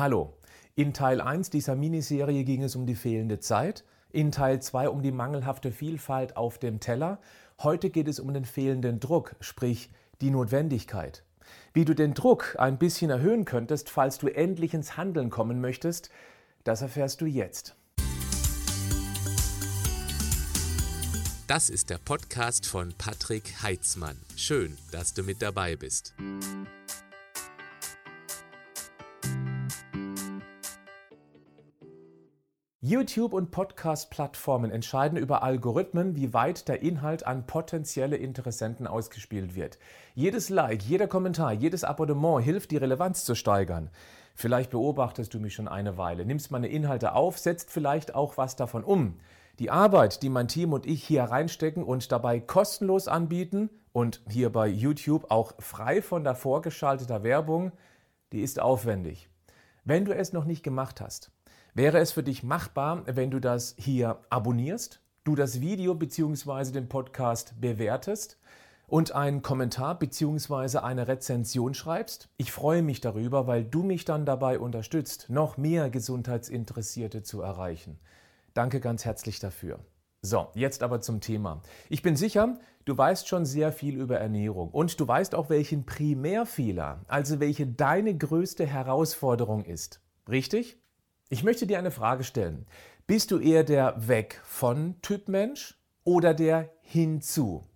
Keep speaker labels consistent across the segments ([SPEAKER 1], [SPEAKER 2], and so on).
[SPEAKER 1] Hallo. In Teil 1 dieser Miniserie ging es um die fehlende Zeit, in Teil 2 um die mangelhafte Vielfalt auf dem Teller. Heute geht es um den fehlenden Druck, sprich die Notwendigkeit. Wie du den Druck ein bisschen erhöhen könntest, falls du endlich ins Handeln kommen möchtest, das erfährst du jetzt.
[SPEAKER 2] Das ist der Podcast von Patrick Heitzmann. Schön, dass du mit dabei bist.
[SPEAKER 1] YouTube und Podcast-Plattformen entscheiden über Algorithmen, wie weit der Inhalt an potenzielle Interessenten ausgespielt wird. Jedes Like, jeder Kommentar, jedes Abonnement hilft, die Relevanz zu steigern. Vielleicht beobachtest du mich schon eine Weile, nimmst meine Inhalte auf, setzt vielleicht auch was davon um. Die Arbeit, die mein Team und ich hier reinstecken und dabei kostenlos anbieten und hier bei YouTube auch frei von der vorgeschalteter Werbung, die ist aufwendig. Wenn du es noch nicht gemacht hast, Wäre es für dich machbar, wenn du das hier abonnierst, du das Video bzw. den Podcast bewertest und einen Kommentar bzw. eine Rezension schreibst? Ich freue mich darüber, weil du mich dann dabei unterstützt, noch mehr Gesundheitsinteressierte zu erreichen. Danke ganz herzlich dafür. So, jetzt aber zum Thema. Ich bin sicher, du weißt schon sehr viel über Ernährung und du weißt auch, welchen Primärfehler, also welche deine größte Herausforderung ist. Richtig? Ich möchte dir eine Frage stellen. Bist du eher der Weg von Typ Mensch oder der hinzu?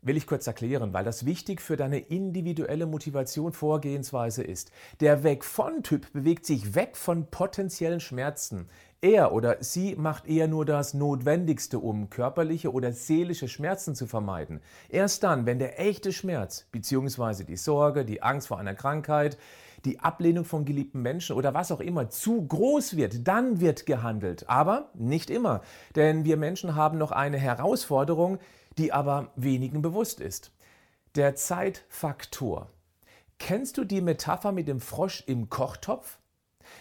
[SPEAKER 1] Will ich kurz erklären, weil das wichtig für deine individuelle Motivation Vorgehensweise ist. Der Weg von Typ bewegt sich weg von potenziellen Schmerzen. Er oder sie macht eher nur das Notwendigste, um körperliche oder seelische Schmerzen zu vermeiden. Erst dann, wenn der echte Schmerz bzw. die Sorge, die Angst vor einer Krankheit, die Ablehnung von geliebten Menschen oder was auch immer zu groß wird, dann wird gehandelt. Aber nicht immer, denn wir Menschen haben noch eine Herausforderung, die aber wenigen bewusst ist. Der Zeitfaktor. Kennst du die Metapher mit dem Frosch im Kochtopf?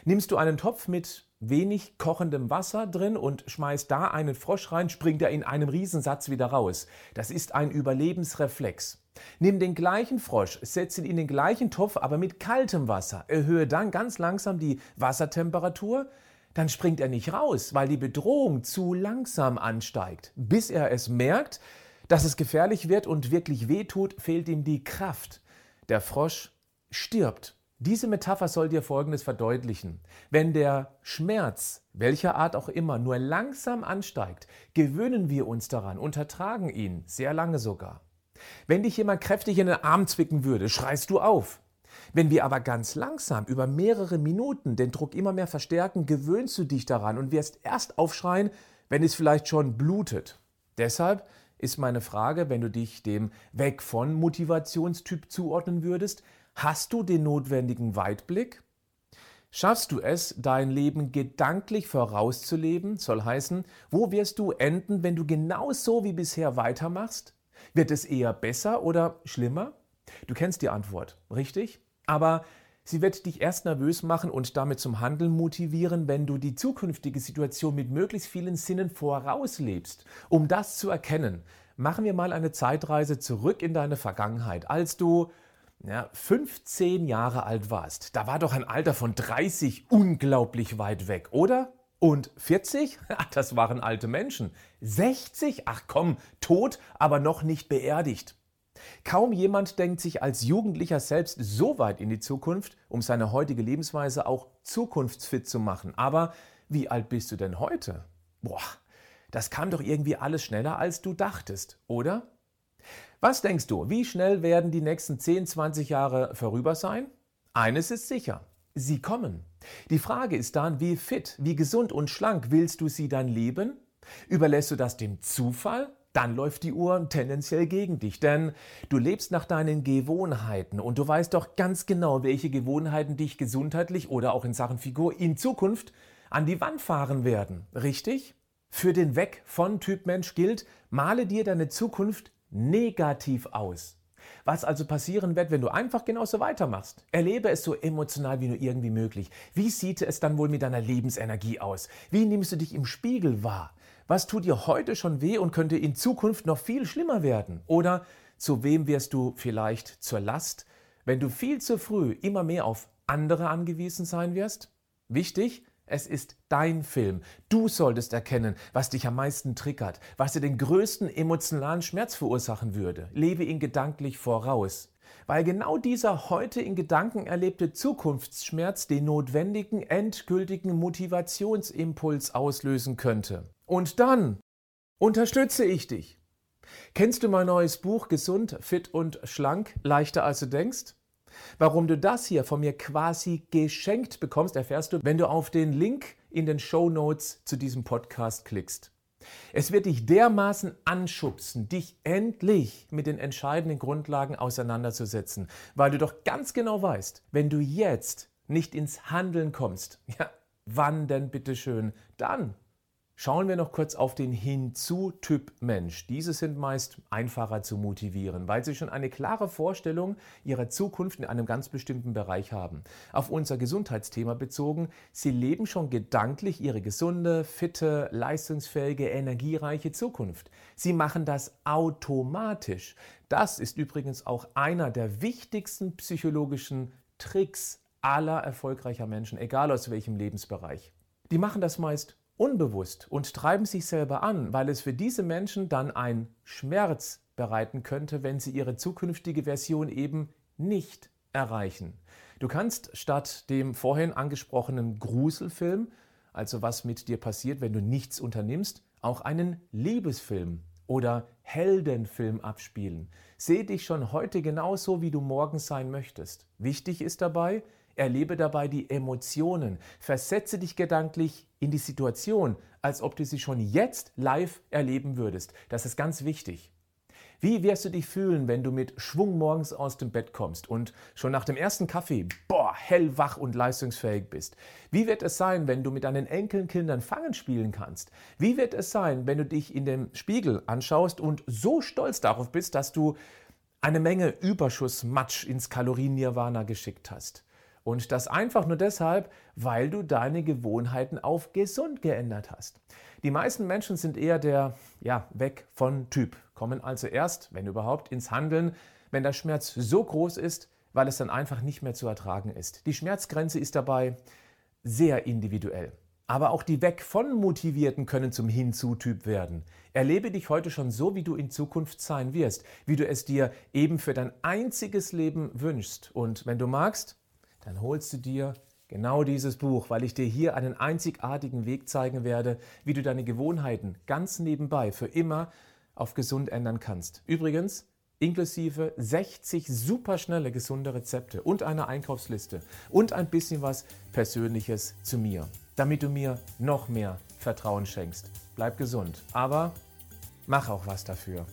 [SPEAKER 1] Nimmst du einen Topf mit wenig kochendem Wasser drin und schmeißt da einen Frosch rein, springt er in einem Riesensatz wieder raus. Das ist ein Überlebensreflex. Nimm den gleichen Frosch, setze ihn in den gleichen Topf, aber mit kaltem Wasser. Erhöhe dann ganz langsam die Wassertemperatur. Dann springt er nicht raus, weil die Bedrohung zu langsam ansteigt. Bis er es merkt, dass es gefährlich wird und wirklich wehtut, fehlt ihm die Kraft. Der Frosch stirbt. Diese Metapher soll dir Folgendes verdeutlichen. Wenn der Schmerz, welcher Art auch immer, nur langsam ansteigt, gewöhnen wir uns daran, untertragen ihn, sehr lange sogar. Wenn dich jemand kräftig in den Arm zwicken würde, schreist du auf. Wenn wir aber ganz langsam über mehrere Minuten den Druck immer mehr verstärken, gewöhnst du dich daran und wirst erst aufschreien, wenn es vielleicht schon blutet. Deshalb ist meine Frage, wenn du dich dem Weg von Motivationstyp zuordnen würdest, hast du den notwendigen Weitblick? Schaffst du es, dein Leben gedanklich vorauszuleben? Soll heißen, wo wirst du enden, wenn du genauso wie bisher weitermachst? Wird es eher besser oder schlimmer? Du kennst die Antwort, richtig? Aber sie wird dich erst nervös machen und damit zum Handeln motivieren, wenn du die zukünftige Situation mit möglichst vielen Sinnen vorauslebst. Um das zu erkennen, machen wir mal eine Zeitreise zurück in deine Vergangenheit, als du ja, 15 Jahre alt warst. Da war doch ein Alter von 30 unglaublich weit weg, oder? Und 40? Das waren alte Menschen. 60? Ach komm, tot, aber noch nicht beerdigt. Kaum jemand denkt sich als Jugendlicher selbst so weit in die Zukunft, um seine heutige Lebensweise auch zukunftsfit zu machen. Aber wie alt bist du denn heute? Boah, das kam doch irgendwie alles schneller, als du dachtest, oder? Was denkst du, wie schnell werden die nächsten 10, 20 Jahre vorüber sein? Eines ist sicher, sie kommen. Die Frage ist dann, wie fit, wie gesund und schlank willst du sie dann leben? Überlässt du das dem Zufall? Dann läuft die Uhr tendenziell gegen dich, denn du lebst nach deinen Gewohnheiten und du weißt doch ganz genau, welche Gewohnheiten dich gesundheitlich oder auch in Sachen Figur in Zukunft an die Wand fahren werden. Richtig? Für den Weg von Typ Mensch gilt, male dir deine Zukunft negativ aus. Was also passieren wird, wenn du einfach genauso weitermachst? Erlebe es so emotional wie nur irgendwie möglich. Wie sieht es dann wohl mit deiner Lebensenergie aus? Wie nimmst du dich im Spiegel wahr? Was tut dir heute schon weh und könnte in Zukunft noch viel schlimmer werden? Oder zu wem wirst du vielleicht zur Last, wenn du viel zu früh immer mehr auf andere angewiesen sein wirst? Wichtig, es ist dein Film. Du solltest erkennen, was dich am meisten triggert, was dir den größten emotionalen Schmerz verursachen würde. Lebe ihn gedanklich voraus. Weil genau dieser heute in Gedanken erlebte Zukunftsschmerz den notwendigen endgültigen Motivationsimpuls auslösen könnte. Und dann unterstütze ich dich. Kennst du mein neues Buch Gesund, fit und schlank, leichter als du denkst? Warum du das hier von mir quasi geschenkt bekommst, erfährst du, wenn du auf den Link in den Show Notes zu diesem Podcast klickst. Es wird dich dermaßen anschubsen, dich endlich mit den entscheidenden Grundlagen auseinanderzusetzen, weil du doch ganz genau weißt, wenn du jetzt nicht ins Handeln kommst, ja, wann denn bitteschön? Dann Schauen wir noch kurz auf den Hinzu-Typ Mensch. Diese sind meist einfacher zu motivieren, weil sie schon eine klare Vorstellung ihrer Zukunft in einem ganz bestimmten Bereich haben. Auf unser Gesundheitsthema bezogen, sie leben schon gedanklich ihre gesunde, fitte, leistungsfähige, energiereiche Zukunft. Sie machen das automatisch. Das ist übrigens auch einer der wichtigsten psychologischen Tricks aller erfolgreicher Menschen, egal aus welchem Lebensbereich. Die machen das meist unbewusst und treiben sich selber an, weil es für diese Menschen dann ein Schmerz bereiten könnte, wenn sie ihre zukünftige Version eben nicht erreichen. Du kannst statt dem vorhin angesprochenen Gruselfilm, also was mit dir passiert, wenn du nichts unternimmst, auch einen Liebesfilm oder Heldenfilm abspielen. Seh dich schon heute genauso, wie du morgen sein möchtest. Wichtig ist dabei, Erlebe dabei die Emotionen. Versetze dich gedanklich in die Situation, als ob du sie schon jetzt live erleben würdest. Das ist ganz wichtig. Wie wirst du dich fühlen, wenn du mit Schwung morgens aus dem Bett kommst und schon nach dem ersten Kaffee, boah, hellwach und leistungsfähig bist? Wie wird es sein, wenn du mit deinen Enkelkindern Fangen spielen kannst? Wie wird es sein, wenn du dich in dem Spiegel anschaust und so stolz darauf bist, dass du eine Menge Überschussmatsch ins Kalorien-Nirvana geschickt hast? Und das einfach nur deshalb, weil du deine Gewohnheiten auf gesund geändert hast. Die meisten Menschen sind eher der ja, weg von Typ, kommen also erst, wenn überhaupt, ins Handeln, wenn der Schmerz so groß ist, weil es dann einfach nicht mehr zu ertragen ist. Die Schmerzgrenze ist dabei sehr individuell. Aber auch die Weg von Motivierten können zum Hinzu-Typ werden. Erlebe dich heute schon so, wie du in Zukunft sein wirst, wie du es dir eben für dein einziges Leben wünschst. Und wenn du magst, dann holst du dir genau dieses Buch, weil ich dir hier einen einzigartigen Weg zeigen werde, wie du deine Gewohnheiten ganz nebenbei für immer auf gesund ändern kannst. Übrigens, inklusive 60 superschnelle gesunde Rezepte und eine Einkaufsliste und ein bisschen was Persönliches zu mir, damit du mir noch mehr Vertrauen schenkst. Bleib gesund, aber mach auch was dafür.